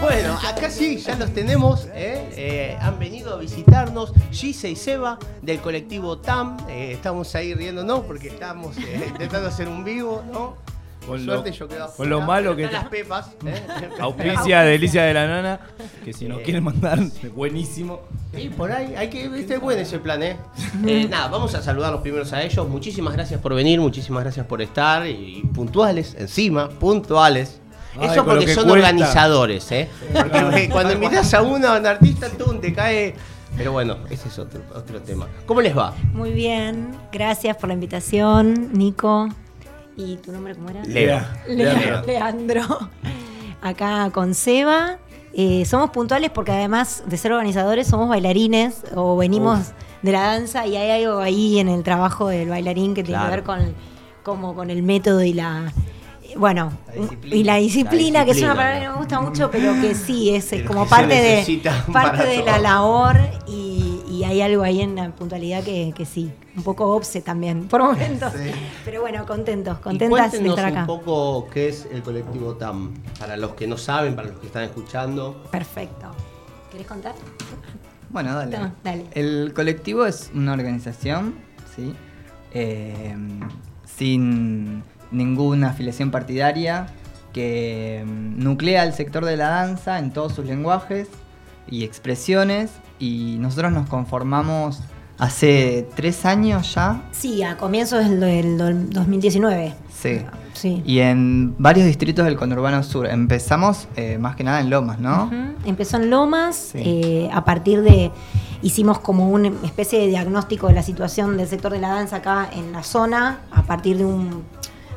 Bueno, acá sí, ya los tenemos. ¿eh? Eh, han venido a visitarnos Gise y Seba del colectivo TAM. Eh, estamos ahí riéndonos porque estamos eh, intentando hacer un vivo, ¿no? Por Con lo- suerte yo quedo con lo malo que las pepas. ¿eh? Auspicia Delicia de la Nana, que si nos Eh. quieren mandar, buenísimo. Y por ahí, hay que, este es bueno ese plan, ¿eh? Eh, Nada, vamos a saludarlos primeros a ellos. Muchísimas gracias por venir, muchísimas gracias por estar. Y, puntuales, encima, puntuales. Ay, Eso porque que son organizadores, ¿eh? Porque cuando invitas a uno, a un artista, tú te cae. Pero bueno, ese es otro, otro tema. ¿Cómo les va? Muy bien, gracias por la invitación, Nico. ¿Y tu nombre cómo era? Leo. Leo- Leo. Leandro. Acá con Seba. Eh, somos puntuales porque además de ser organizadores somos bailarines o venimos de la danza y hay algo ahí en el trabajo del bailarín que tiene Claro. que ver con, como con el método y la... Bueno, La y la disciplina, La que es una palabra que no me gusta mucho, pero que sí, es, como parte de, parte de la labor y, y hay algo ahí en la puntualidad que, que sí, un poco obse también, por momentos. Pero bueno, contentos, Y contentas de cuéntenos estar acá. un poco qué es el colectivo TAM. Para los que no saben, para los que están escuchando. Perfecto. ¿Querés contar? Bueno, dale. No, dale. El colectivo es una organización, ¿sí? Eh, sin ninguna afiliación partidaria que mm, nuclea el sector de la danza en todos sus lenguajes y expresiones y nosotros nos conformamos hace tres años ya, Sí, a comienzos del, del- del 2019. sí, Sí. y en varios distritos del conurbano sur. Empezamos eh, más que nada en Lomas, ¿no? Empezó en Lomas, Sí. eh, a partir de, hicimos como una especie de diagnóstico de la situación del sector de la danza acá en la zona, a partir de un,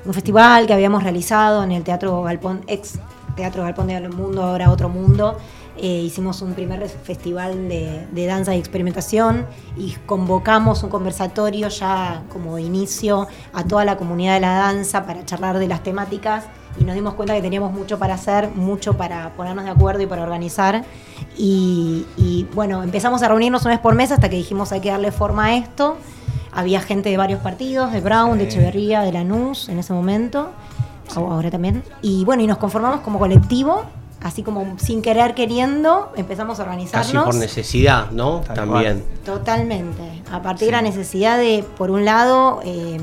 un festival que habíamos realizado en el Teatro Galpón, ex Teatro Galpón de Mundo, ahora Otro Mundo. Eh, hicimos un primer festival de, danza y experimentación y convocamos un conversatorio ya como inicio a toda la comunidad de la danza para charlar de las temáticas y nos dimos cuenta que teníamos mucho para hacer, mucho para ponernos de acuerdo y para organizar. Y, y, bueno, empezamos a reunirnos una vez por mes hasta que dijimos hay que darle forma a esto. Había gente de varios partidos, de Brown, de. Echeverría, de Lanús en ese momento, o ahora también. Y bueno, y nos conformamos como colectivo, así como sin querer queriendo, empezamos a organizarnos. Casi por necesidad, ¿no? Tal También. Totalmente. A partir de la necesidad de, por un lado, eh,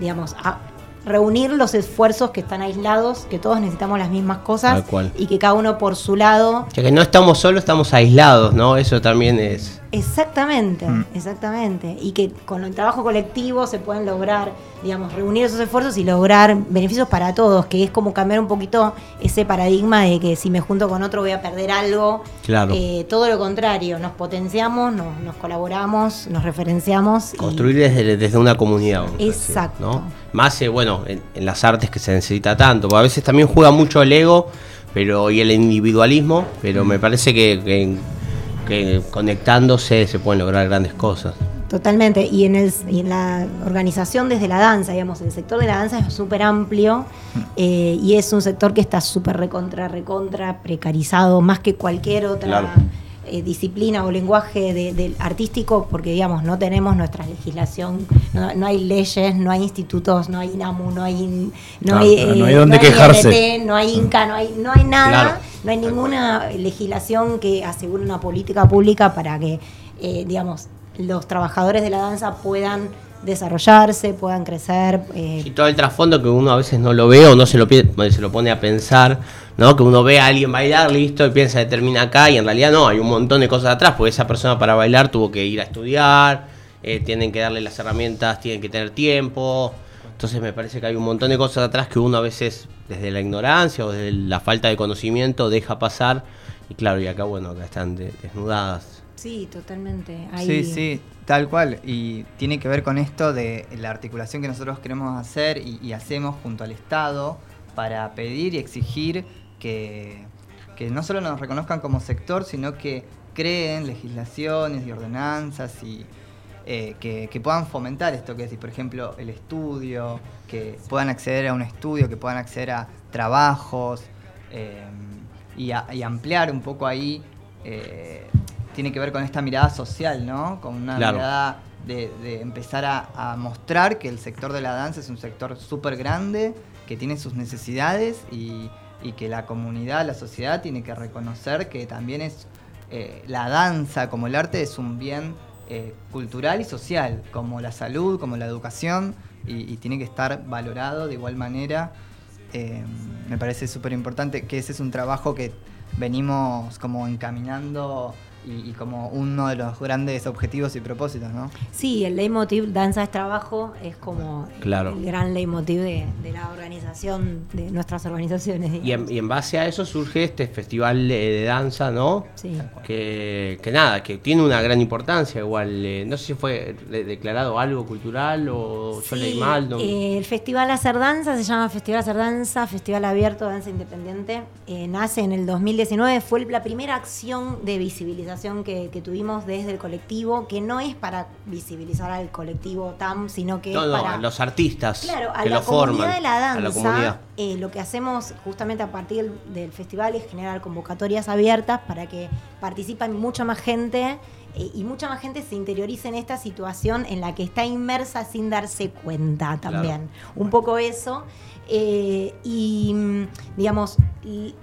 digamos, a- reunir los esfuerzos que están aislados, que todos necesitamos las mismas cosas Tal cual. y que cada uno por su lado. Ya que no estamos solos, estamos aislados, ¿no? Eso también es. Exactamente, Mm. exactamente. Y que con el trabajo colectivo se pueden lograr, digamos, reunir esos esfuerzos y lograr beneficios para todos, que es como cambiar un poquito ese paradigma de que si me junto con otro voy a perder algo. Claro. Eh, todo lo contrario, nos potenciamos, nos, nos colaboramos, nos referenciamos. y- Construir desde, desde una comunidad. decir, Exacto. ¿no? Más, eh, bueno, en, en las artes que se necesita tanto. porque a veces también juega mucho el ego pero y el individualismo, pero me parece que, que- que conectándose se pueden lograr grandes cosas. Totalmente, y en, el, y en la organización desde la danza, digamos, el sector de la danza es súper amplio eh, y es un sector que está súper recontra, recontra precarizado, más que cualquier otra Claro. eh, disciplina o lenguaje de- del artístico, porque, digamos, no tenemos nuestra legislación, no, no hay leyes, no hay institutos, no hay INAMU, no hay, no hay, eh, no hay quejarse. INT, no hay INCA, no hay, no hay nada, Claro. No hay ninguna legislación que asegure una política pública para que, eh, digamos, los trabajadores de la danza puedan desarrollarse, puedan crecer. eh, Y todo el trasfondo que uno a veces no lo ve o no se lo, se lo pone a pensar, ¿no? Que uno ve a alguien bailar, listo, y piensa que termina acá, y en realidad no, hay un montón de cosas atrás, porque esa persona para bailar tuvo que ir a estudiar, eh, tienen que darle las herramientas, tienen que tener tiempo. Entonces me parece que hay un montón de cosas atrás que uno a veces, desde la ignorancia o desde la falta de conocimiento, deja pasar. Y claro, y acá, bueno, acá están de- desnudadas. sí, totalmente. Hay- Sí, sí, tal cual. Y tiene que ver con esto de la articulación que nosotros queremos hacer y, y hacemos junto al Estado para pedir y exigir que, que no solo nos reconozcan como sector, sino que creen legislaciones y ordenanzas y eh, que, que puedan fomentar esto que decís, por ejemplo, el estudio, que puedan acceder a un estudio, que puedan acceder a trabajos eh, y, a- y ampliar un poco ahí. eh, tiene que ver con esta mirada social, ¿no? Con una Claro. mirada de, de empezar a, a mostrar que el sector de la danza es un sector súper grande, que tiene sus necesidades y y que la comunidad, la sociedad tiene que reconocer que también es eh, la danza como el arte es un bien eh, cultural y social, como la salud, como la educación, y, tiene que estar valorado de igual manera. Eh, me parece súper importante que ese es un trabajo que venimos como encaminando y, como uno de los grandes objetivos y propósitos, ¿no? Sí, el leitmotiv danza es trabajo es como el gran leitmotiv de, la organización, de nuestras organizaciones. Y en, base a eso surge este festival de, danza, ¿no? Sí. Que, nada, que tiene una gran importancia igual. Eh, no sé si fue declarado algo cultural o yo leí mal. ¿no? Eh, el Festival Hacer Danza se llama Festival Hacer Danza, Festival Abierto Danza Independiente. Eh, nace en el 2019, fue la primera acción de visibilización que, tuvimos desde el colectivo, que no es para visibilizar al colectivo TAM, sino que es para... los artistas claro, a la comunidad de la danza, eh, lo que hacemos justamente a partir del, festival es generar convocatorias abiertas para que participen mucha más gente y mucha más gente se interiorice en esta situación en la que está inmersa sin darse cuenta también. Un poco eso. Eh, y, digamos,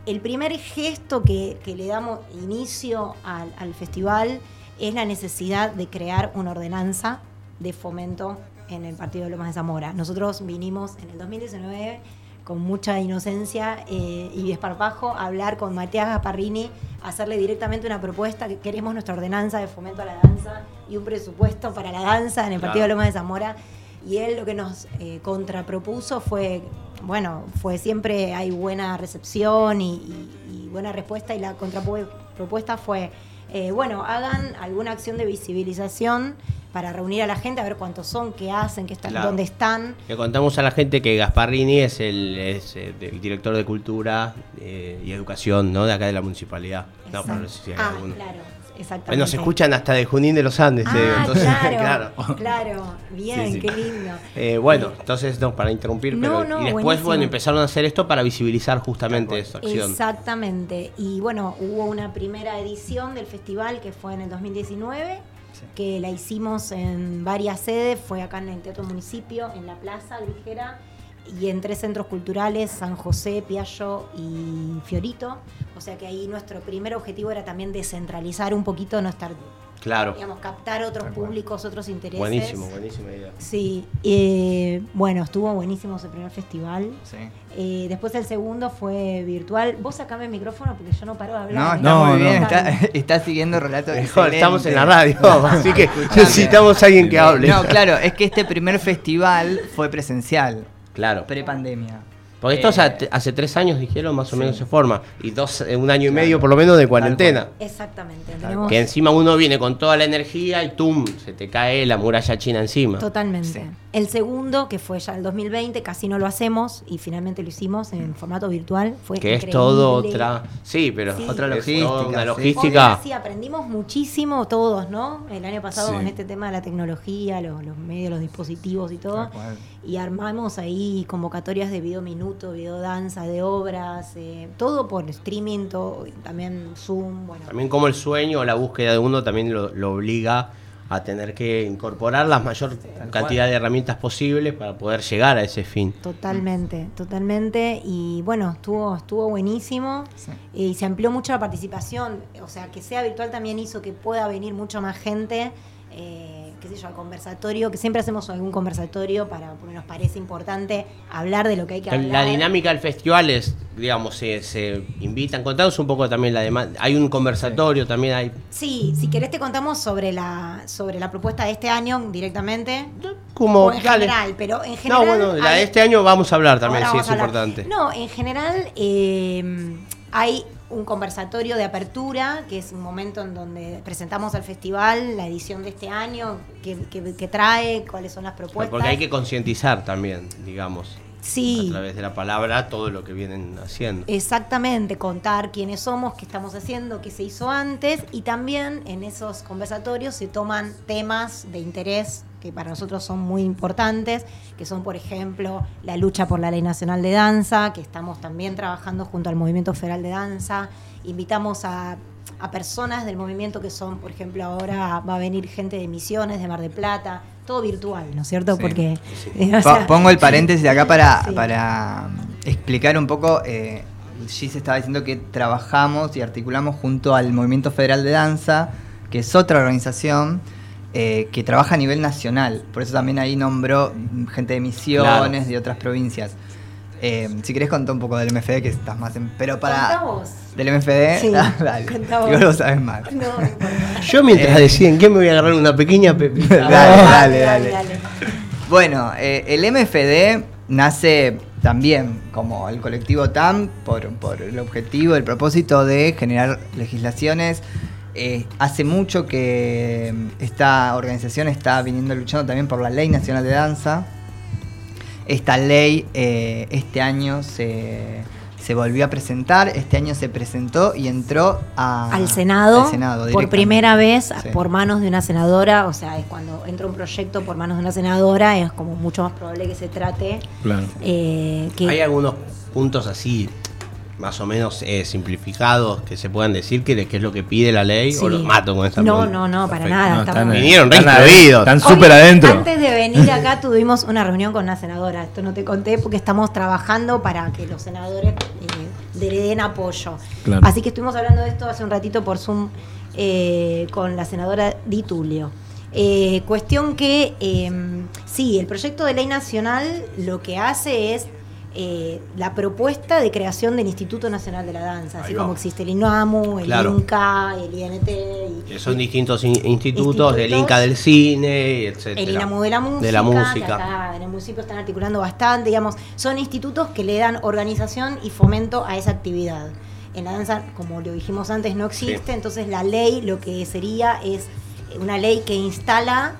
el primer gesto que, le damos inicio al, festival es la necesidad de crear una ordenanza de fomento en el partido de Lomas de Zamora. Nosotros vinimos en el 2019 con mucha inocencia eh, y desparpajo hablar con Matías Gasparrini, hacerle directamente una propuesta que queremos nuestra ordenanza de fomento a la danza y un presupuesto para la danza en el partido de Lomas de Zamora. Y él lo que nos eh, contrapropuso fue bueno, fue siempre hay buena recepción y, buena respuesta y la contrapropuesta fue, eh, bueno, hagan alguna acción de visibilización para reunir a la gente, a ver cuántos son, qué hacen, qué están, dónde están. Le contamos a la gente que Gasparrini es el, es eh, el director de Cultura eh, y Educación ¿no? de acá de la municipalidad. No, ah, claro. Exactamente. Nos escuchan hasta de Junín de los Andes. Eh, ah, claro, claro, Bien, qué lindo. Eh, bueno, entonces, no, para interrumpir, pero. y después, bueno, empezaron a hacer esto para visibilizar justamente esta acción. Exactamente. Y bueno, hubo una primera edición del festival que fue en el 2019 que la hicimos en varias sedes, fue acá en el Teatro Municipio, en la Plaza Ligera y en tres centros culturales, San José, Piallo y Fiorito. O sea que ahí nuestro primer objetivo era también descentralizar un poquito, no estar Claro. Digamos, captar otros públicos, otros intereses. Buenísimo, buenísima idea. Sí, eh, bueno, estuvo buenísimo ese primer festival. Sí. Eh, después el segundo fue virtual. Vos sacame el micrófono porque yo no paro de hablar. No, no, muy bien, está, siguiendo relato. Mejor, estamos en la radio, así que necesitamos a alguien que hable. No, claro, es que este primer festival fue presencial. Claro. Pre-pandemia. Porque esto eh, hace, tres años, dijeron, más o menos se forma. Y dos, eh, un año y medio por lo menos de cuarentena. Exactamente. Que encima uno viene con toda la energía y ¡tum! Se te cae la muralla china encima. Totalmente. El segundo, que fue ya el 2020, casi no lo hacemos y finalmente lo hicimos en formato virtual. Fue que es todo otra. Sí, pero otra logística. Una logística. Sí, aprendimos muchísimo todos, ¿no? El año pasado con este tema de la tecnología, los, medios, los dispositivos y todo. Y armamos ahí convocatorias de video minuto, video danza, de obras, eh, todo por streaming, todo, también Zoom. Bueno. También como el sueño o la búsqueda de uno también lo, lo obliga a tener que incorporar la mayor cantidad de herramientas posibles para poder llegar a ese fin. Totalmente, totalmente. Y bueno, estuvo, estuvo buenísimo y se amplió mucho la participación. O sea, que sea virtual también hizo que pueda venir mucho más gente. Eh, qué sé yo, al conversatorio, que siempre hacemos algún conversatorio para, porque nos parece importante hablar de lo que hay que hablar. La dinámica del festival es, digamos, se, se invitan, contanos un poco también la demanda, hay un conversatorio también hay. Sí, si querés te contamos sobre la, sobre la propuesta de este año directamente. Como, en general, pero en general. No, bueno, la de este año vamos a hablar también, sí, es importante. No, en general eh, hay un conversatorio de apertura, que es un momento en donde presentamos al festival la edición de este año, qué, trae, cuáles son las propuestas. Porque hay que concientizar también, digamos. Sí. A través de la palabra todo lo que vienen haciendo. Exactamente, contar quiénes somos, qué estamos haciendo, qué se hizo antes y también en esos conversatorios se toman temas de interés que para nosotros son muy importantes, que son, por ejemplo, la lucha por la Ley Nacional de Danza, que estamos también trabajando junto al Movimiento Federal de Danza. Invitamos a, personas del movimiento que son, por ejemplo, ahora va a venir gente de Misiones, de Mar de Plata, todo virtual, ¿no es cierto? Porque pongo el paréntesis acá para, para explicar un poco. Eh, Gis estaba diciendo que trabajamos y articulamos junto al Movimiento Federal de Danza, que es otra organización eh, que trabaja a nivel nacional. Por eso también ahí nombró gente de Misiones, Claro. de otras provincias. Eh, si querés contar un poco del MFD, que estás más en... Pero para... Vos. ¿Del MFD? Sí, Ah, dale. contá vos. Igual vos sabés más. No, no importa. Yo mientras deciden que me voy a agarrar una pequeña pepita. Dale, dale, dale. Bueno, eh, el MFD nace también como el colectivo TAM por, por el objetivo, el propósito de generar legislaciones. Eh, hace mucho que esta organización está viniendo luchando también por la Ley Nacional de Danza. Esta ley eh, este año se, se volvió a presentar, este año se presentó y entró a- al Senado, al Senado por primera vez Sí. por manos de una senadora, o sea, es cuando entra un proyecto por manos de una senadora, es como mucho más probable que se trate Claro. eh, que Hay algunos puntos así, más o menos eh, simplificados, que se puedan decir que, que es lo que pide la ley Sí. o los mato con esta No, pregunta? no, no, para Perfecto. nada. No, están, eh, Vinieron están súper adentro. Antes de venir acá tuvimos una reunión con una senadora, esto no te conté porque estamos trabajando para que los senadores eh, le den apoyo. Claro. Así que estuvimos hablando de esto hace un ratito por Zoom eh, con la senadora Di Tulio. Eh, cuestión que, eh, sí, el proyecto de ley nacional lo que hace es eh, la propuesta de creación del Instituto Nacional de la Danza, así va. como existe el INAMU, el Claro. INCA, el INT y, Que son distintos in- institutos, Institutos. Inca del cine, etcétera. el INAMU de la música, De la que música. acá en el municipio están articulando bastante, digamos, son institutos que le dan organización y fomento a esa actividad. En la danza, como lo dijimos antes, no existe, Sí. entonces la ley lo que sería es una ley que instala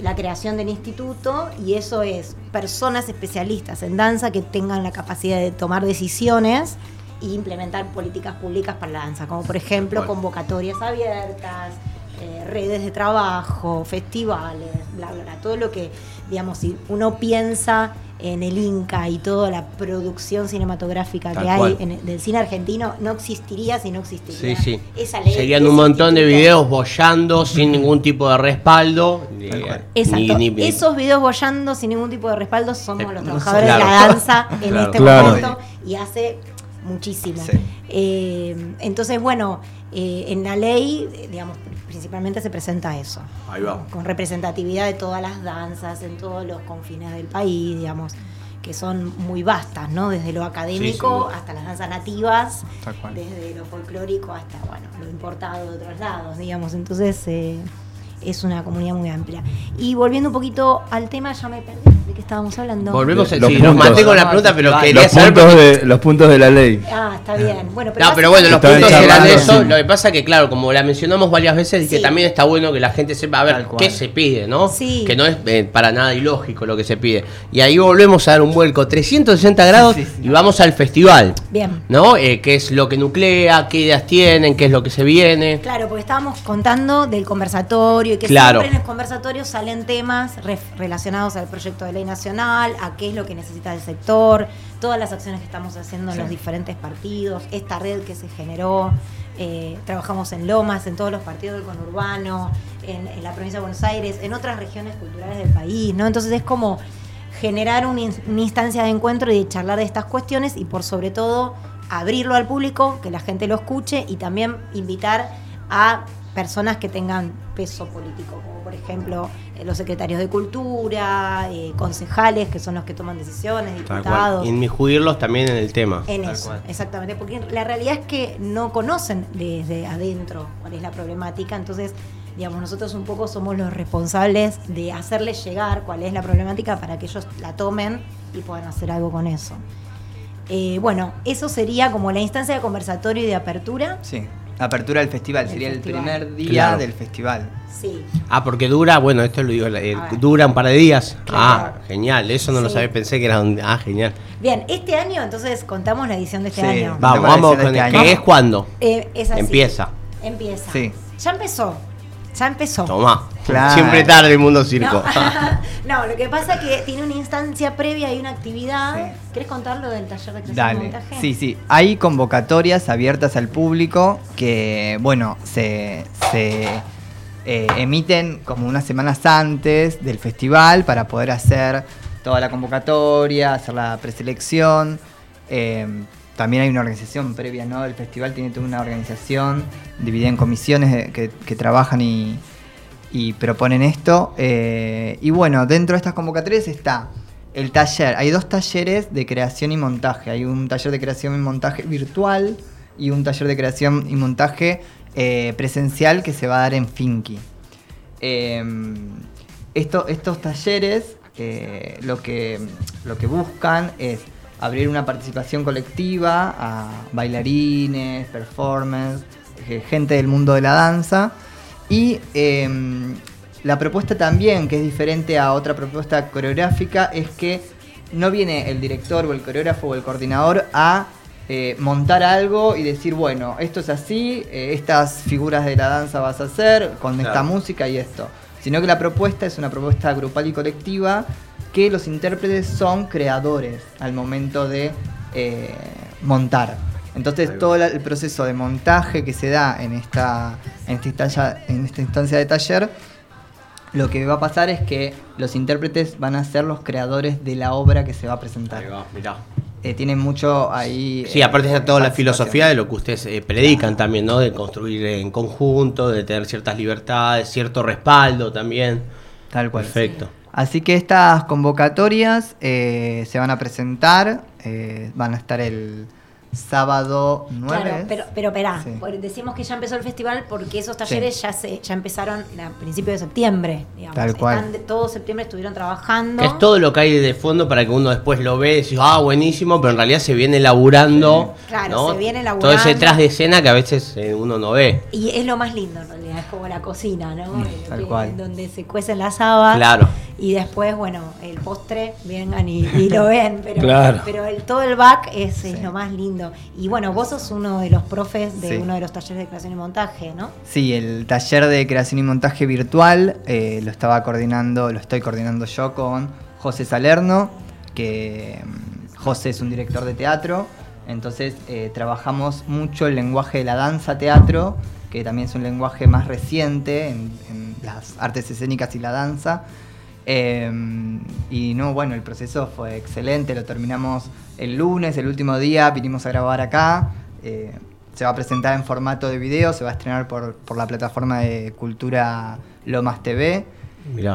la creación del instituto y eso es personas especialistas en danza que tengan la capacidad de tomar decisiones e implementar políticas públicas para la danza, como por ejemplo Bueno. convocatorias abiertas, eh, redes de trabajo, festivales, bla, bla, bla, todo lo que, digamos, si uno piensa en el Inca y toda la producción cinematográfica Tal que hay cual. en el- del cine argentino, no existiría si no existiría Sí, sí. esa ley. Serían un montón de videos bollando sin ningún tipo de respaldo. Exacto. ni- ni- Esos videos bollando sin ningún tipo de respaldo somos Eh, los trabajadores de la danza en Claro. este Claro. momento y hace muchísimo. Sí. Eh, entonces, bueno, eh, en la ley, digamos, principalmente se presenta eso. Ahí va. Con representatividad de todas las danzas en todos los confines del país, digamos, que son muy vastas, ¿no? Desde lo académico hasta las danzas nativas, desde lo folclórico hasta, bueno, lo importado de otros lados, digamos. Entonces, eh, es una comunidad muy amplia. Y volviendo un poquito al tema, ya me perdí de qué estábamos hablando. Volvemos a Los sí, nos puntos. maté con la pregunta, pero quería Los saber. puntos, porque- de, los puntos de la ley. Ah, está bien. Bueno, pero, No, pero bueno, los puntos eran charlando, eso. sí. Lo que pasa que, claro, como la mencionamos varias veces, y que Sí. también está bueno que la gente sepa a ver qué se pide, ¿no? Sí. Que no es eh, para nada ilógico lo que se pide. Y ahí volvemos a dar un vuelco 360 grados Sí, sí. y vamos al festival, Bien. ¿no? Eh, ¿Qué es lo que nuclea? ¿Qué ideas tienen? ¿Qué es lo que se viene? Claro, porque estábamos contando del conversatorio y que Claro. siempre en los conversatorios salen temas relacionados al proyecto de ley nacional, a qué es lo que necesita el sector, todas las acciones que estamos haciendo en Sí. los diferentes partidos, esta red que se generó. eh, trabajamos en Lomas, en todos los partidos del conurbano, en, en la provincia de Buenos Aires, en otras regiones culturales del país, ¿no? Entonces es como generar un in- una instancia de encuentro y de charlar de estas cuestiones y por sobre todo abrirlo al público, que la gente lo escuche y también invitar a personas que tengan peso político, como por ejemplo eh, los secretarios de cultura, eh, concejales, que son los que toman decisiones, diputados. Inmiscuirlos también en el tema. En Tal eso, cual. exactamente, porque la realidad es que no conocen desde adentro cuál es la problemática, entonces, digamos, nosotros un poco somos los responsables de hacerles llegar cuál es la problemática para que ellos la tomen y puedan hacer algo con eso. Eh, bueno, eso sería como la instancia de conversatorio y de apertura. Sí. Apertura del festival. Del Sería festival. el primer día Claro. del festival. Sí. Ah, porque dura, bueno, esto lo digo, eh, dura un par de días. Claro. Ah, genial, eso no lo sabía, pensé que era un... Ah, genial. Bien, este año, entonces contamos la edición de este Sí. año. Vamos, vamos con este el año. que es cuando. Eh, es así. Empieza. Empieza. Sí. Ya empezó. Ya empezó. Tomá. Claro. Siempre tarde el mundo circo. No, no, lo que pasa es que tiene una instancia previa y una actividad. Sí. ¿Querés contarlo del taller de creación Dale. montaje? Sí, sí. Hay convocatorias abiertas al público que, bueno, se, se, eh, emiten como unas semanas antes del festival para poder hacer toda la convocatoria, hacer la preselección. Eh, también hay una organización previa, ¿no? El festival tiene toda una organización dividida en comisiones que, trabajan y, proponen esto. Eh, y bueno, dentro de estas convocatorias está el taller. Hay dos talleres de creación y montaje. Hay un taller de creación y montaje virtual y un taller de creación y montaje eh, presencial que se va a dar en Finky. Em, estos talleres eh, lo, que, lo que buscan es abrir una participación colectiva a bailarines, performers, eh, gente del mundo de la danza. Y em, la propuesta también, que es diferente a otra propuesta coreográfica, es que no viene el director o el coreógrafo o el coordinador a eh, montar algo y decir, bueno, esto es así, eh, estas figuras de la danza vas a hacer con esta música y esto. Sino que la propuesta es una propuesta grupal y colectiva que los intérpretes son creadores al momento de eh, montar. Entonces todo el proceso de montaje que se da en esta, en esta, en esta instancia de taller, lo que va a pasar es que los intérpretes van a ser los creadores de la obra que se va a presentar. Ahí va, mirá. Eh, tienen mucho ahí. Sí, aparte de toda la filosofía de lo que ustedes eh, predican también, ¿no? De construir en conjunto, de tener ciertas libertades, cierto respaldo también. Tal cual. Perfecto. Así que estas convocatorias eh, se van a presentar, van a estar el sábado 9. Claro, pero, pero esperá, decimos que ya empezó el festival porque esos talleres ya se ya empezaron a principios de septiembre. Digamos. Tal cual. todo septiembre estuvieron trabajando. Es todo lo que hay de fondo para que uno después lo ve y dice, ah, buenísimo, pero en realidad se viene laburando. Claro, se viene laburando. Todo ese tras de escena que a veces eh, uno no ve. Y es lo más lindo en realidad, es como la cocina, ¿no? Mm, tal cual. Donde se cuecen las habas. Claro. Y después, bueno, el postre, vengan y, lo ven. Pero, claro. pero el, todo el back es, es lo más lindo. Y bueno, vos sos uno de los profes de uno de los talleres de creación y montaje, ¿no? Sí, el taller de creación y montaje virtual eh, lo estaba coordinando, lo estoy coordinando yo con José Salerno, que mm, José es un director de teatro, entonces eh, trabajamos mucho el lenguaje de la danza teatro, que también es un lenguaje más reciente en, en las artes escénicas y la danza. Em, y no, bueno, el proceso fue excelente, lo terminamos el lunes, el último día, vinimos a grabar acá. Eh, se va a presentar en formato de video, se va a estrenar por, la plataforma de Cultura Lomas TV.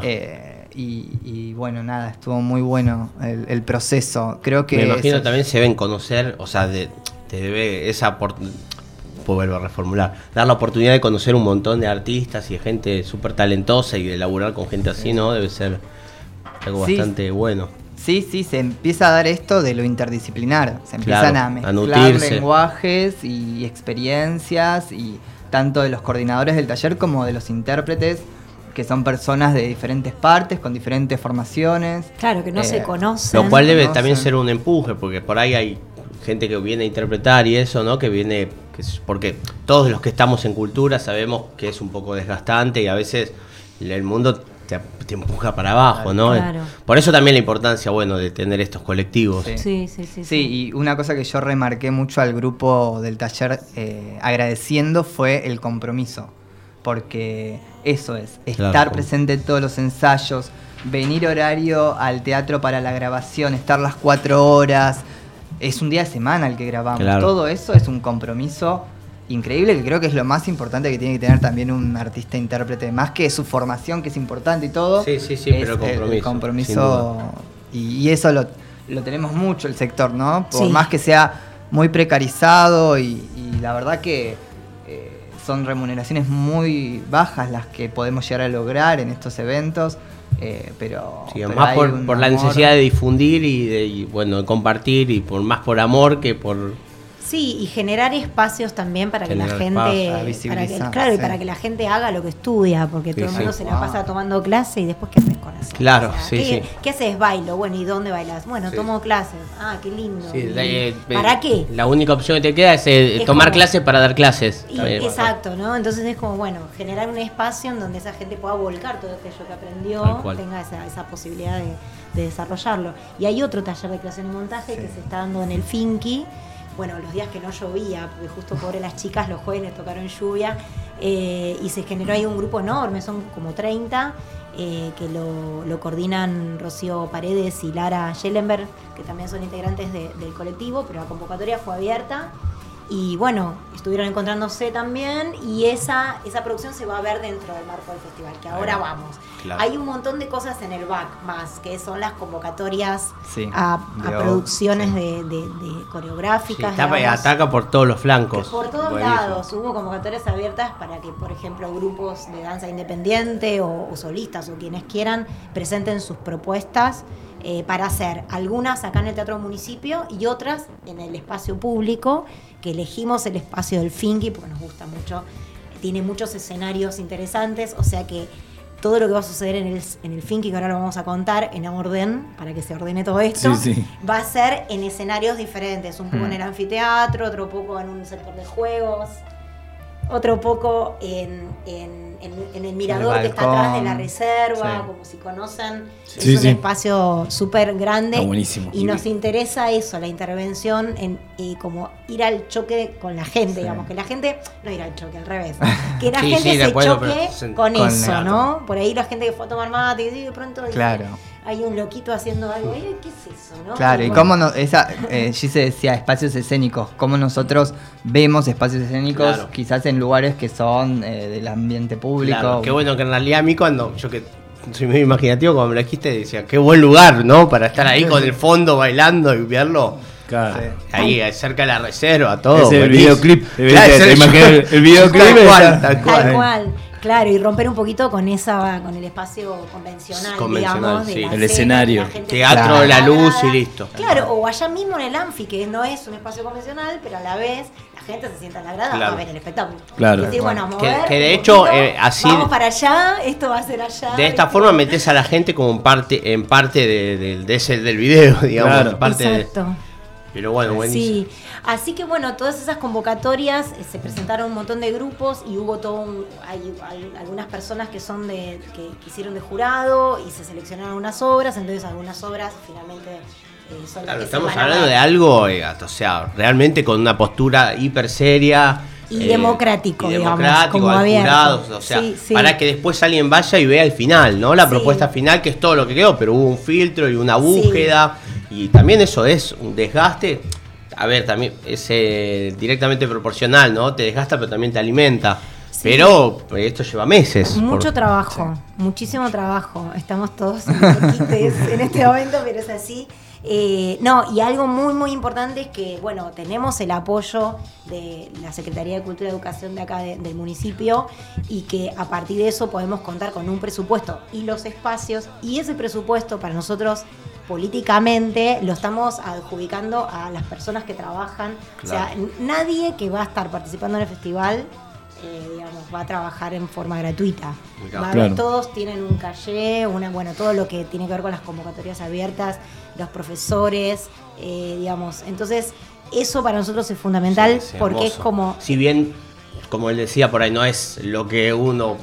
Eh, y, bueno, nada, estuvo muy bueno el, proceso. Creo que. Me imagino también se ven conocer, o sea, de, te debe esa vuelvo a reformular, dar la oportunidad de conocer un montón de artistas y de gente súper talentosa y de laburar con gente así, ¿no? Debe ser algo bastante bueno. Sí, sí, se empieza a dar esto de lo interdisciplinar. Se empiezan a mezclar lenguajes y experiencias, y tanto de los coordinadores del taller como de los intérpretes, que son personas de diferentes partes, con diferentes formaciones. Claro, que no se eh, conocen. Lo cual debe también ser un empuje, porque por ahí hay gente que viene a interpretar y eso, ¿no? Que viene, porque todos los que estamos en cultura sabemos que es un poco desgastante y a veces el mundo te, empuja para abajo, ¿no? Por eso también la importancia, bueno, de tener estos colectivos. Sí. Sí, sí, sí, y una cosa que yo remarqué mucho al grupo del taller eh, agradeciendo fue el compromiso, porque eso es, estar presente en todos los ensayos, venir horario al teatro para la grabación, estar las cuatro horas, es un día de semana el que grabamos, todo eso es un compromiso increíble que creo que es lo más importante que tiene que tener también un artista intérprete, más que su formación que es importante y todo. Sí, sí, sí, pero el compromiso. y, eso lo, tenemos mucho el sector, ¿no? Por más que sea muy precarizado y, la verdad que eh, son remuneraciones muy bajas las que podemos llegar a lograr en estos eventos. Eh, pero, más por, por la necesidad de difundir y de bueno de compartir y por más por amor que por Sí, y generar espacios también para que la gente, para claro, y para que la gente haga lo que estudia, porque todo el mundo se la pasa tomando clase y después qué haces con eso. Claro, sí, ¿qué, sí. ¿Qué haces? Bailo, bueno, ¿y dónde bailas? Bueno, tomo clases. Ah, qué lindo. Eh, ¿Para qué? La única opción que te queda es, eh, tomar clases para dar clases. exacto, ¿no? Entonces es como, bueno, generar un espacio en donde esa gente pueda volcar todo aquello que aprendió, tenga esa, esa posibilidad de, de, desarrollarlo. Y hay otro taller de creación y montaje que se está dando en el Finky bueno, los días que no llovía, porque justo pobre las chicas los jueves les tocaron lluvia, eh, y se generó ahí un grupo enorme, son como 30, eh, que lo, coordinan Rocío Paredes y Lara Schellenberg, que también son integrantes de- del colectivo, pero la convocatoria fue abierta. Y bueno, estuvieron encontrándose también y esa, esa producción se va a ver dentro del marco del festival, que ahora Claro. vamos. Claro. Hay un montón de cosas en el back más, que son las convocatorias Sí, a, producciones sí. de, de- de Sí, coreográficas. digamos. ataca por todos los flancos. Por todos Buenísimo. lados hubo convocatorias abiertas para que, por ejemplo, grupos de danza independiente o, o solistas o quienes quieran presenten sus propuestas eh, para hacer algunas acá en el Teatro Municipio y otras en el espacio público, que elegimos el espacio del Finky porque nos gusta mucho. Tiene muchos escenarios interesantes, o sea que todo lo que va a suceder en el, en el Finky, que ahora lo vamos a contar en orden, para que se ordene todo esto, Sí, sí. va a ser en escenarios diferentes, un poco en Mm. el anfiteatro, otro poco en un sector de juegos, otro poco en, en- en- en el mirador El que está atrás de la reserva, Sí. como si conocen, Sí, es un espacio súper grande Está buenísimo. y nos interesa eso, la intervención, en eh, como ir al choque con la gente, Sí. digamos, que la gente, no ir al choque, al revés, que la Sí, gente se acuerdo, choque con, con eso, ¿no? Por ahí la gente que fue a tomar mate, y de pronto dice, Claro. Hay un loquito haciendo algo, "Ay, ¿qué es eso? ¿no? Claro, y cómo no, esa, eh, Gise decía espacios escénicos, cómo nosotros vemos espacios escénicos Claro. quizás en lugares que son eh, del ambiente público. Claro, qué bueno que en realidad a mí cuando yo que soy muy imaginativo, cuando me lo dijiste, decía, qué buen lugar, ¿no? Para estar ahí con el fondo bailando y verlo. Claro. Ahí cerca de la reserva, todo. Es el videoclip. Claro, el- el videoclip Tal está- cual, tal cual. Tal cual. Claro, y romper un poquito con esa, con el espacio convencional, Convencional, digamos, de sí. la El escena, escenario. la Teatro, está la luz y listo. Claro, o allá mismo en el Anfi, que no es un espacio convencional, pero a la vez la gente se sienta en la grada Claro. a ver el espectáculo. Claro. Y decir, bueno, Que- mover que de hecho, poquito, eh, así- Vamos para allá, esto va a ser allá. De esta ¿viste? forma metes a la gente como en parte, en parte de, de- de ese, del video, digamos. Claro. en parte de- Exacto. Pero bueno, buenísimo. Sí, así que bueno, todas esas convocatorias eh, se presentaron un montón de grupos y hubo todo un- hay, hay algunas personas que son de que, que hicieron de jurado y se seleccionaron unas obras, entonces algunas obras finalmente eh, son las Claro, estamos hablando de algo, eh, o sea, realmente con una postura hiper seria. Y democrático, y digamos, democrático, como al abierto. jurado, o sea, Sí, sí. para que después alguien vaya y vea el final, ¿no? La Sí. propuesta final, que es todo lo que quedó, pero hubo un filtro y una búsqueda, y también eso es un desgaste. A ver, también es eh, directamente proporcional, ¿no? Te desgasta, pero también te alimenta. Sí. Pero eh, esto lleva meses. Mucho por- trabajo, muchísimo trabajo. Estamos todos loquites en este momento, pero es así. Eh, no, y algo muy, muy importante es que, bueno, tenemos el apoyo de la Secretaría de Cultura y Educación de acá de- del municipio y que a partir de eso podemos contar con un presupuesto y los espacios. Y ese presupuesto para nosotros políticamente lo estamos adjudicando a las personas que trabajan. O sea, nadie que va a estar participando en el festival, eh, digamos, va a trabajar en forma gratuita. Va a haber- Claro. todos tienen un calle, una, bueno, todo lo que tiene que ver con las convocatorias abiertas, los profesores, eh, digamos. Entonces, eso para nosotros es fundamental Sí, sí, porque es como Si bien, como él decía por ahí, no es lo que uno.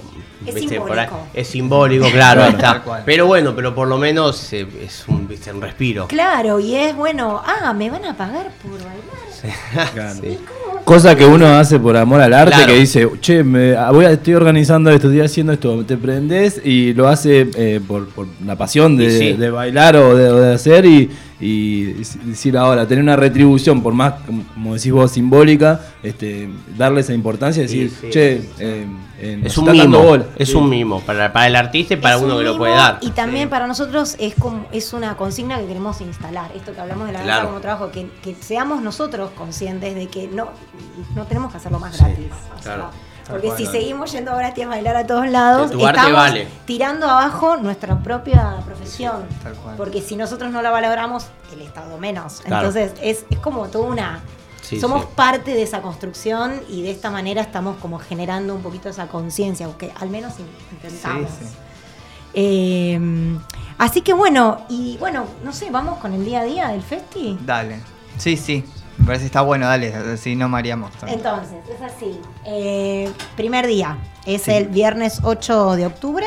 Es por ahí, simbólico. es simbólico, claro, está. Pero bueno, pero por lo menos eh, es un, viste, un respiro. Claro, y es bueno, ah, me van a pagar por bailar. Claro. Sí. Cosa que uno hace por amor al arte, Claro. que dice, che, me, ah, voy a- estoy organizando esto, estoy haciendo esto, te prendes y lo hace eh, por, por la pasión de, sí. de bailar o de, de hacer y, y decir ahora, tener una retribución, por más, como- decís vos, simbólica, este, darle esa importancia y decir, Sí, sí, che, eh, Es un mimo, bola". es Sí. un mimo para, para el artista y para Es uno un que lo puede dar. Y también Sí. para nosotros es como es una consigna que queremos instalar. Esto que hablamos de la danza Claro. como trabajo, que, que seamos nosotros conscientes de que no, no tenemos que hacerlo más Sí, gratis. O sea, claro. porque si seguimos yendo gratis a bailar a todos lados, estamos vale. tirando abajo nuestra propia profesión. Tal cual. Porque si nosotros no la valoramos, el Estado menos. Claro. Entonces es, es como toda una... Sí, Somos sí. parte de esa construcción y de esta manera estamos como generando un poquito esa conciencia, o que al menos in- intentamos. Sí. Eh, así que bueno, y bueno, no sé, vamos con el día a día del festi. Dale. Sí, sí. Me parece que está bueno, dale. Así no mareamos. también. Entonces, es así. Eh, primer día, es el viernes 8 de octubre.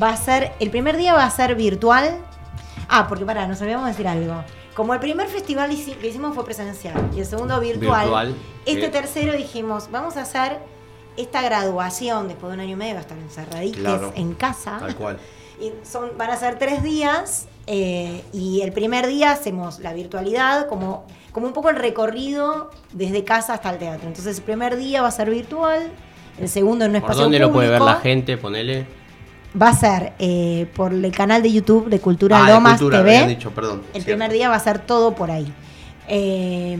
Va a ser, el primer día va a ser virtual. Ah, porque para, nos olvidamos de decir algo. Como el primer festival que hicimos fue presencial y el segundo virtual, Virtual, este tercero dijimos, vamos a hacer esta graduación después de un año y medio, va a estar encerraditos Claro. en casa. Tal cual. Y son, van a ser tres días eh, y el primer día hacemos la virtualidad como, como un poco el recorrido desde casa hasta el teatro. Entonces el primer día va a ser virtual, el segundo en un ¿Por espacio dónde lo puede ver la gente? Ponele. Va a ser eh, por el canal de YouTube de Cultura Ah, de Lomas cultura, TV. habían dicho, perdón. El Cierto. primer día va a ser todo por ahí. Eh,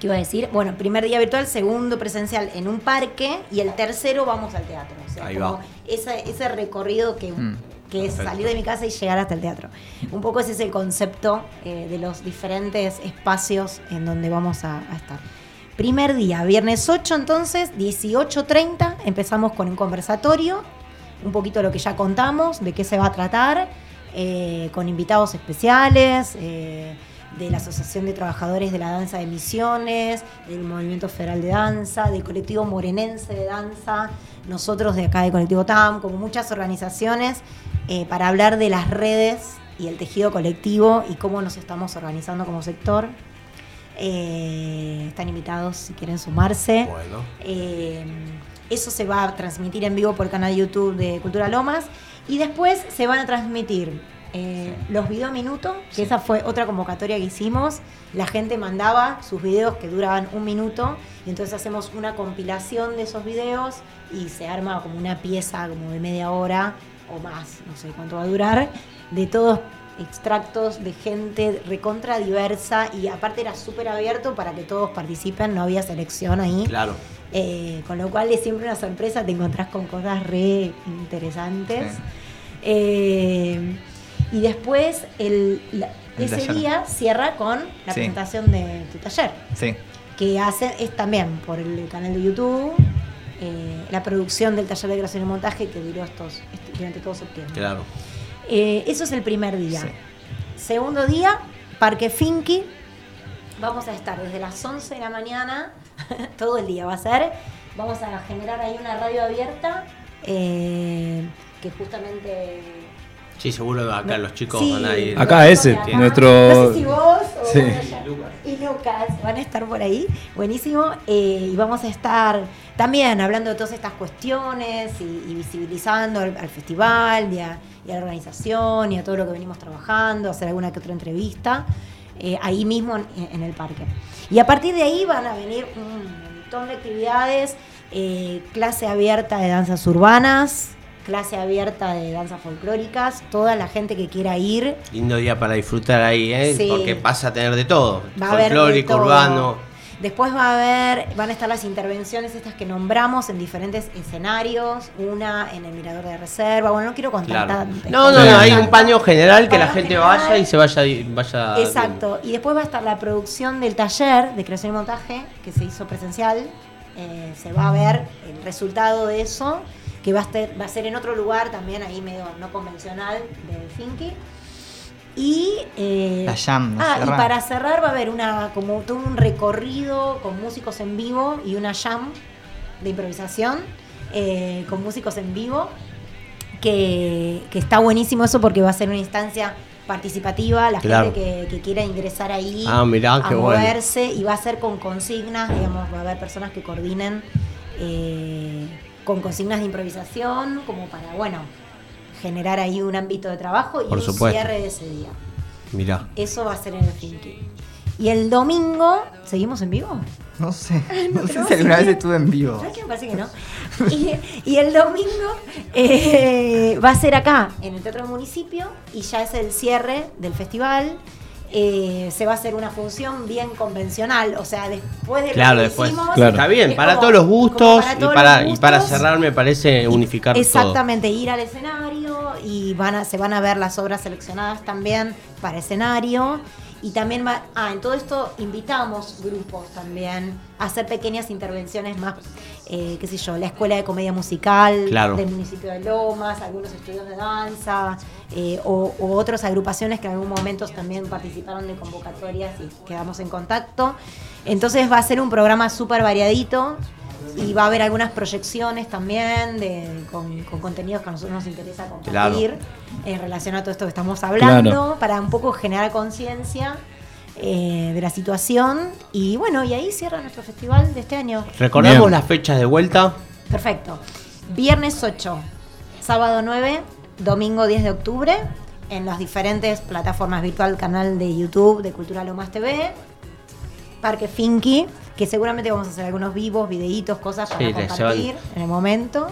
¿Qué iba a decir? Bueno, primer día virtual, segundo presencial en un parque y el tercero vamos al teatro. O sea, Ahí como va. Ese, ese recorrido que, Mm, que es salir de mi casa y llegar hasta el teatro. Un poco ese es el concepto eh, de los diferentes espacios en donde vamos a, a estar. Primer día, viernes 8 entonces, 18.30, empezamos con un conversatorio, un poquito lo que ya contamos, de qué se va a tratar, eh, con invitados especiales, eh, de la Asociación de Trabajadores de la Danza de Misiones, del Movimiento Federal de Danza, del Colectivo Morenense de Danza, nosotros de acá del Colectivo TAM, como muchas organizaciones, eh, para hablar de las redes y el tejido colectivo y cómo nos estamos organizando como sector. Eh, están invitados si quieren sumarse. Bueno. Eh, eso se va a transmitir en vivo por el canal de YouTube de Cultura Lomas. Y después se van a transmitir eh, los video minutos, que esa fue otra convocatoria que hicimos. La gente mandaba sus videos que duraban un minuto. Y entonces hacemos una compilación de esos videos y se arma como una pieza como de media hora o más, no sé cuánto va a durar, de todos extractos de gente recontra diversa y aparte era súper abierto para que todos participen, no había selección ahí. Claro. Eh, con lo cual es siempre una sorpresa, te encontrás con cosas re interesantes. Sí. Eh, y después el, la- El ese taller. día cierra con la Sí. presentación de tu taller, Sí. que hace, es también por el canal de YouTube, eh, la producción del taller de creación y montaje que duró estos, este- durante todo septiembre. Claro. Eh, eso es el primer día. Sí. Segundo día, Parque Finky. Vamos a estar desde las 11 de la mañana, todo el día va a ser. Vamos a generar ahí una radio abierta eh, que justamente... Sí, seguro acá los chicos Sí, van a ir. Acá ese, acá. nuestro- No sé si vos o Sí. ya. y Lucas van a estar por ahí. Buenísimo. Eh, y vamos a estar también hablando de todas estas cuestiones y, y visibilizando al, al festival y a, y a la organización y a todo lo que venimos trabajando, hacer alguna que otra entrevista eh, ahí mismo en, en el parque. Y a partir de ahí van a venir un montón de actividades, eh, clase abierta de danzas urbanas, clase abierta de danzas folclóricas, toda la gente que quiera ir. Lindo día para disfrutar ahí, ¿eh? Sí. Porque pasa a tener de todo. Va de Folclórico, todo. urbano. Después va a haber, van a estar las intervenciones estas que nombramos en diferentes escenarios, una en el Mirador de Reserva, bueno, no quiero contar Claro. tanto. No, no, no, hay un paño general que la gente general. vaya y se vaya. vaya Exacto, y después va a estar la producción del taller de creación y montaje que se hizo presencial, Eh, se va a ver el resultado de eso, que va a, estar, va a ser en otro lugar también, ahí medio no convencional de Finky. Y, eh, La jam, ¿no? ah, y para cerrar va a haber una como todo un recorrido con músicos en vivo y una jam de improvisación eh, con músicos en vivo que, que está buenísimo eso porque va a ser una instancia participativa, la Claro. gente que, que quiera ingresar ahí Ah, mirá, a bueno. moverse y va a ser con consignas, digamos, va a haber personas que coordinen eh, con consignas de improvisación como para, bueno, generar ahí un ámbito de trabajo y Por un supuesto. cierre de ese día. Mirá. Eso va a ser en el Finky. Y el domingo, ¿seguimos en vivo? No sé. No sé si alguna vez estuve en vivo. ¿Sabes qué? Me parece que no. Y, y el domingo eh, va a ser acá, en el Teatro del Municipio, y ya es el cierre del festival. Eh, se va a hacer una función bien convencional, o sea, después de lo Claro, que después. hicimos, Claro. Está bien, es para como- todos los gustos para y, para, los y para cerrar me parece unificar todo. Exactamente, ir al escenario y van a, se van a ver las obras seleccionadas también para escenario. Y también va, ah, en todo esto invitamos grupos también a hacer pequeñas intervenciones más, eh, qué sé yo, la Escuela de Comedia Musical Claro. del municipio de Lomas, algunos estudios de danza, eh, o, o otras agrupaciones que en algún momento también participaron de convocatorias y quedamos en contacto. Entonces va a ser un programa súper variadito. Y va a haber algunas proyecciones también de, con, con contenidos que a nosotros nos interesa compartir en relación a todo esto que estamos hablando, Claro. para un poco generar conciencia eh, de la situación. Y bueno, y ahí cierra nuestro festival de este año. Recordamos Bien. las fechas de vuelta. Perfecto. Viernes 8, sábado 9, domingo 10 de octubre, en las diferentes plataformas virtual, canal de YouTube de Cultura Lomas TV, Parque Finky, que seguramente vamos a hacer algunos vivos, videitos, cosas para Sí, compartir en el momento,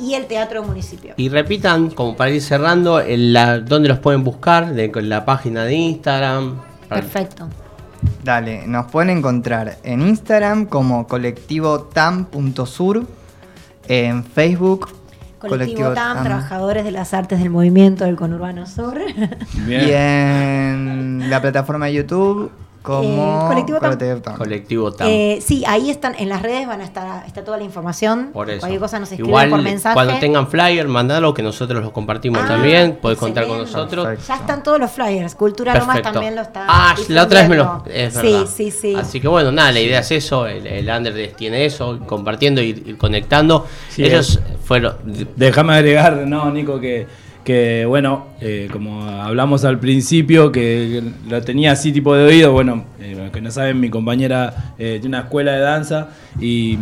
y el Teatro Municipio. Y repitan, como para ir cerrando, el, la, dónde los pueden buscar, de, con la página de Instagram. Perfecto. Dale, nos pueden encontrar en Instagram como colectivotam.sur, en Facebook Colectivo TAM, Tam, Trabajadores de las Artes del Movimiento del Conurbano Sur. Bien. y en la plataforma de YouTube como Eh, Colectivo Tam. Colectivo Tam. Colectivo TAM. Eh, sí, ahí están, en las redes van a estar, está toda la información. por eso. Cualquier cosa nos escriben Igual, por mensaje. cuando tengan flyer, mandalo que nosotros los compartimos Ah, también. Podés contar con nosotros. Perfecto. Ya están todos los flyers. Cultura Lomas Perfecto. también lo está. Ah, la otra vez me lo. Es verdad. Sí, sí, sí. Así que bueno, nada, la idea es eso. El, el Under tiene eso, ir compartiendo, ir, ir conectando. Sí, Ellos fueron. Déjame agregar, no, Nico, que, que bueno, eh, como hablamos al principio, que lo tenía así tipo de oído, bueno, eh, que no saben, mi compañera eh, tiene una escuela de danza y,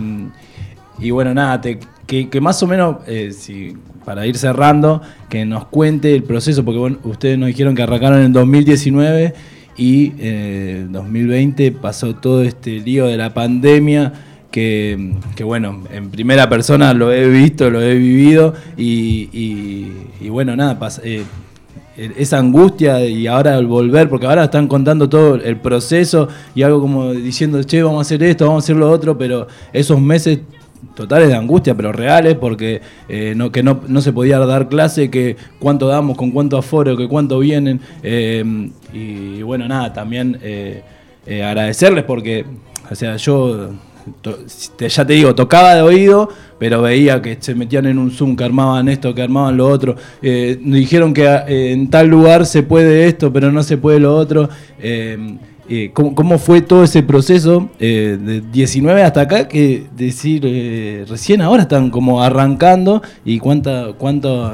y bueno, nada, te- que, que más o menos, eh, si, para ir cerrando, que nos cuente el proceso, porque bueno, ustedes nos dijeron que arrancaron en 2019 y eh, en 2020 pasó todo este lío de la pandemia que, bueno, en primera persona lo he visto, lo he vivido y, y- y bueno, nada, eh, esa angustia y ahora al volver, porque ahora están contando todo el proceso y algo como diciendo, che, vamos a hacer esto, vamos a hacer lo otro, pero esos meses totales de angustia, pero reales, porque eh, no, que no, no se podía dar clase, que cuánto damos, con cuánto aforo, que cuánto vienen. eh, y bueno, nada, también eh, agradecerles porque, o sea, yo ya te digo, tocaba de oído, pero veía que se metían en un Zoom, que armaban esto, que armaban lo otro. Eh, dijeron que eh, en tal lugar se puede esto, pero no se puede lo otro. Eh, eh, ¿cómo, cómo fue todo ese proceso de 19 hasta acá? Que decir, recién ahora están como arrancando y cuánta, cuánto,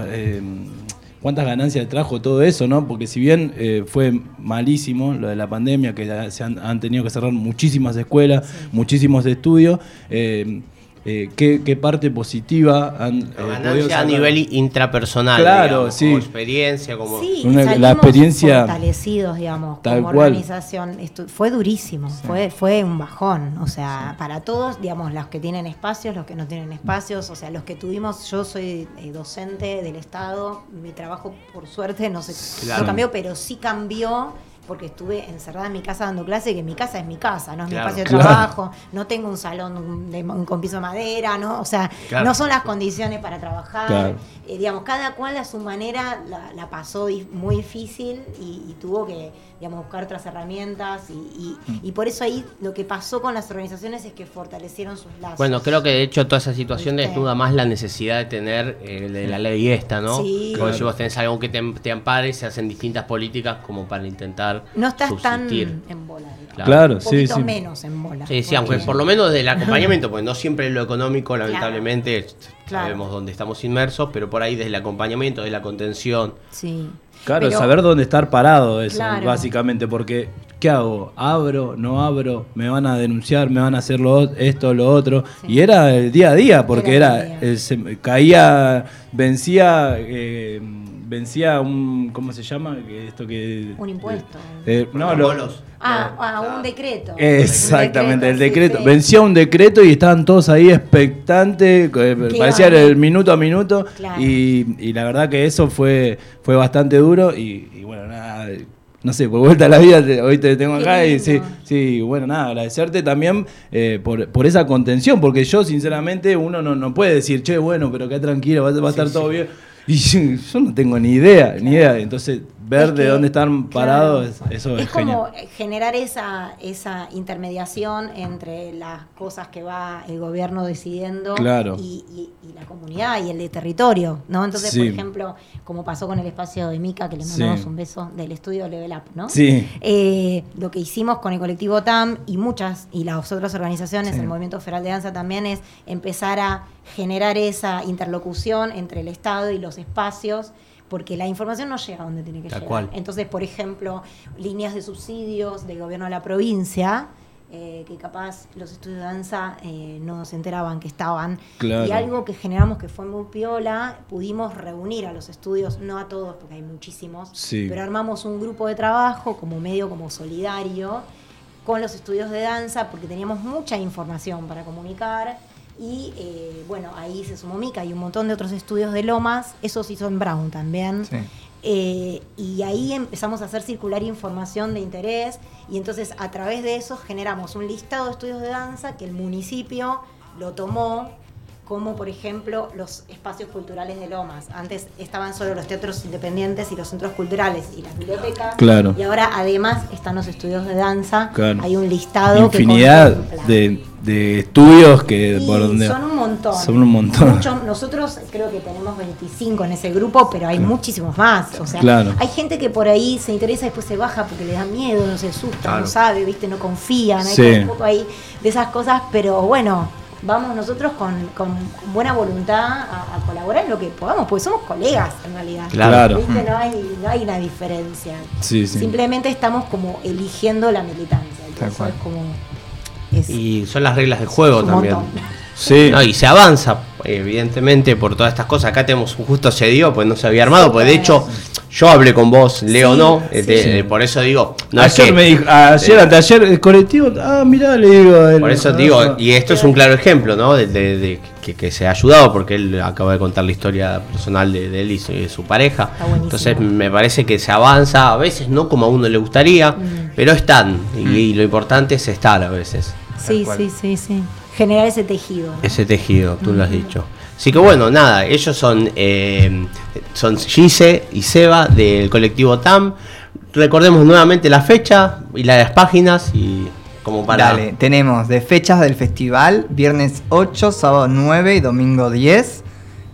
cuántas ganancias trajo todo eso, ¿no? Porque si bien eh, fue malísimo lo de la pandemia, que se han, han tenido que cerrar muchísimas escuelas, muchísimos estudios, eh, eh, ¿qué, qué parte positiva han eh, a nivel intrapersonal. Claro, digamos, sí. Como experiencia, como. Sí, Una- la experiencia- fortalecidos, digamos, Tal como cual. organización. Estu- fue durísimo, fue, fue un bajón. O sea, para todos, digamos, los que tienen espacios, los que no tienen espacios, o sea, los que tuvimos, yo soy eh, docente del Estado, mi trabajo, por suerte, no se Claro. no cambió, pero sí cambió. Porque estuve encerrada en mi casa dando clase, que mi casa es mi casa, no es Claro. mi espacio de Claro. trabajo, no tengo un salón de- con piso de madera, ¿no? O sea, Claro. no son las condiciones para trabajar. Claro. Eh, digamos, cada cual a su manera la, la pasó muy difícil y, y tuvo que, digamos, buscar otras herramientas y, y- y por eso ahí lo que pasó con las organizaciones es que fortalecieron sus lazos. Bueno, creo que de hecho toda esa situación ¿Viste? desnuda más la necesidad de tener eh, de la ley esta, ¿no? Sí. Como si vos tenés algo que te, te ampare, se hacen distintas políticas como para intentar no estás subsistir. tan en bola, digamos. Claro. Claro, Un sí, poquito sí. menos en bola. Sí, sí, aunque por lo menos del acompañamiento, porque no siempre lo económico, lamentablemente, Claro. sabemos dónde estamos inmersos, pero por ahí desde el acompañamiento, de la contención. Sí. Claro, Pero- saber dónde estar parado Claro. básicamente, porque ¿qué hago? ¿Abro? ¿No abro? ¿Me van a denunciar? ¿Me van a hacer lo, esto, lo otro? Sí. Y era el día a día, porque Era era, el día. eh, se- caía, vencía, eh, vencía un, ¿cómo se llama? Que Esto que... Un impuesto. eh, no, lo- Protocolos. Ah, ah, un decreto. Exactamente, Un el decreto. sí, sí. Vencía un decreto y estaban todos ahí expectantes, eh, parecía el minuto a minuto. Claro. Y, y la verdad que eso fue, fue bastante duro. Y, y bueno, nada, no sé, por vuelta a la vida, te- hoy te tengo acá y sí, sí, bueno, nada, agradecerte también eh, por, por esa contención, porque yo, sinceramente, uno no, no puede decir, che, bueno, pero qué tranquilo, va, va a estar todo bien. Y yo, yo no tengo ni idea, ni idea. Entonces, ver Es de dónde están parados, claro, eso es, es como genial. generar esa, esa intermediación entre las cosas que va el gobierno decidiendo Claro. y, y- y la comunidad y el de territorio, ¿no? Entonces, Sí. por ejemplo, como pasó con el espacio de Mica, que le mandamos Sí. un beso del estudio Level Up, ¿no? Sí. Eh, lo que hicimos con el colectivo TAM y muchas, y las otras organizaciones, Sí. el Movimiento Federal de Danza también, es empezar a generar esa interlocución entre el Estado y los espacios, porque la información no llega donde tiene que Tal llegar. cual. Entonces, por ejemplo, líneas de subsidios del gobierno de la provincia, eh, que capaz los estudios de danza eh, no se enteraban que estaban. Claro. Y algo que generamos que fue muy piola, pudimos reunir a los estudios, no a todos, porque hay muchísimos, Sí. pero armamos un grupo de trabajo como medio como solidario con los estudios de danza porque teníamos mucha información para comunicar y eh, bueno, ahí se sumó Mica y un montón de otros estudios de Lomas, eso se hizo en Brown también. Sí. Eh, y ahí empezamos a hacer circular información de interés y entonces a través de eso generamos un listado de estudios de danza que el municipio lo tomó como por ejemplo los espacios culturales de Lomas. Antes estaban solo los teatros independientes y los centros culturales y las bibliotecas. Claro. Y ahora además están los estudios de danza. Claro. Hay un listado Infinidad que de, de estudios que Y por donde son un montón. Son un montón. Mucho- nosotros creo que tenemos 25 en ese grupo, pero hay muchísimos más. O sea, Claro. hay gente que por ahí se interesa y después se baja porque le da miedo, no se asusta, Claro. no sabe, viste, no confían. Hay Sí. un poco ahí de esas cosas, pero bueno, vamos nosotros con, con buena voluntad a, a colaborar en lo que podamos, porque somos colegas en realidad. Claro. ¿Viste? No, hay, no hay una diferencia. Sí, sí. Simplemente estamos como eligiendo la militancia. y Tal cual. es como. es- Y son las reglas del juego también. montón. Sí. No, y se avanza, evidentemente, por todas estas cosas. Acá tenemos un justo se dio, pues no se había armado. Pues de hecho, yo hablé con vos, Leo Sí, no. sí. eh, de- por eso digo, no es ayer que- me dijo, ayer, eh, anteayer, el colectivo, ah, mirá, le digo. el- Por eso digo, y esto es un claro ejemplo, ¿no? De, de- de que, que se ha ayudado, porque él acaba de contar la historia personal de, de él y su, de su pareja. Entonces me parece que se avanza, a veces no como a uno le gustaría, Mm. pero están. Y, y lo importante es estar a veces. Sí, sí, sí, sí. Generar ese tejido. ¿no? Ese tejido, tú lo has dicho. Así que bueno, nada, ellos son, eh, son Gise y Seba del colectivo TAM. Recordemos nuevamente la fecha y las páginas y como para... Dale, tenemos de fechas del festival, viernes 8, sábado 9 y domingo 10.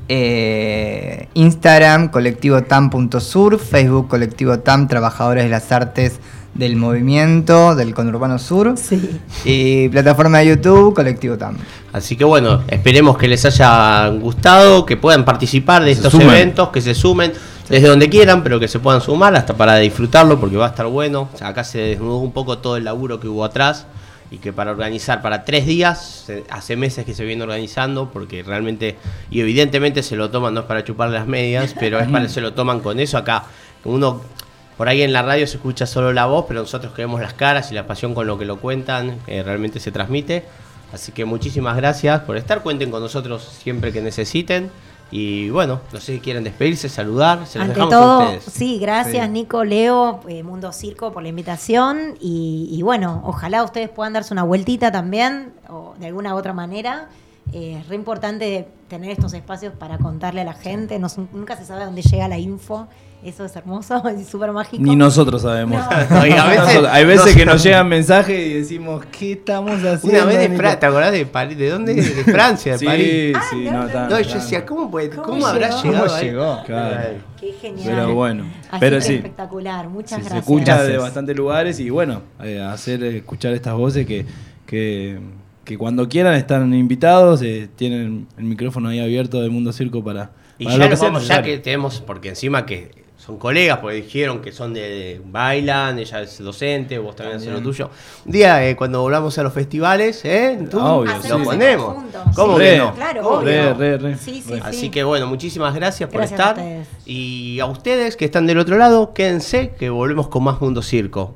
Eh, Instagram, colectivo tam.sur, Facebook, colectivo tam, Trabajadores de las Artes del Movimiento del Conurbano Sur. Sí. Y plataforma de YouTube, colectivo tam. Así que bueno, esperemos que les haya gustado, que puedan participar de Se estos sumen. eventos, que se sumen desde donde quieran, pero que se puedan sumar hasta para disfrutarlo porque va a estar bueno. O sea, acá se desnudó un poco todo el laburo que hubo atrás y que para organizar para tres días, hace meses que se viene organizando porque realmente y evidentemente se lo toman, no es para chupar las medias, pero es para se lo toman con eso acá. Uno por ahí en la radio se escucha solo la voz, pero nosotros que vemos las caras y la pasión con lo que lo cuentan, eh, realmente se transmite. Así que muchísimas gracias por estar. Cuenten con nosotros siempre que necesiten. Y bueno, no sé si quieren despedirse, saludar. Se los Ante dejamos a todo, ustedes. sí, gracias Sí. Nico, Leo, eh, Mundo Circo por la invitación y, y bueno, ojalá ustedes puedan darse una vueltita también o de alguna u otra manera. Eh, es re importante tener estos espacios para contarle a la gente, no, nunca se sabe dónde llega la info, eso es hermoso y súper mágico. Ni nosotros sabemos. No. Y a veces- Nosotros- hay veces no que nos llegan mensajes y decimos, ¿qué estamos haciendo? Una vez de Nico?" Francia, ¿te acordás de París? ¿De dónde? De Francia, de Sí, París. sí, Ah, no, no, tan- No, y yo decía, ¿cómo, puede, cómo, ¿Cómo habrá llegó? llegado? ¿Cómo llegó? Claro. Qué genial. Pero bueno, Así pero que sí. espectacular, muchas Sí, se gracias. escucha de Gracias. bastantes lugares y bueno, eh, hacer eh, escuchar estas voces que, que, que cuando quieran están invitados, eh, tienen el micrófono ahí abierto del Mundo Circo para, Y para ya lo que nos sea vamos, ya que tenemos, porque encima que son colegas, porque dijeron que son de, de- bailan, ella es docente, vos también haces lo tuyo. Un día, eh, cuando volvamos a los festivales, ¿eh? Tú, obvio, lo sí. ponemos. ¿Cómo sí. que no? Claro, ¿Cómo? Re, re, re. Sí, sí, Re. sí. Así que bueno, muchísimas gracias por Gracias estar. Y a ustedes que están del otro lado, quédense que volvemos con más Mundo Circo.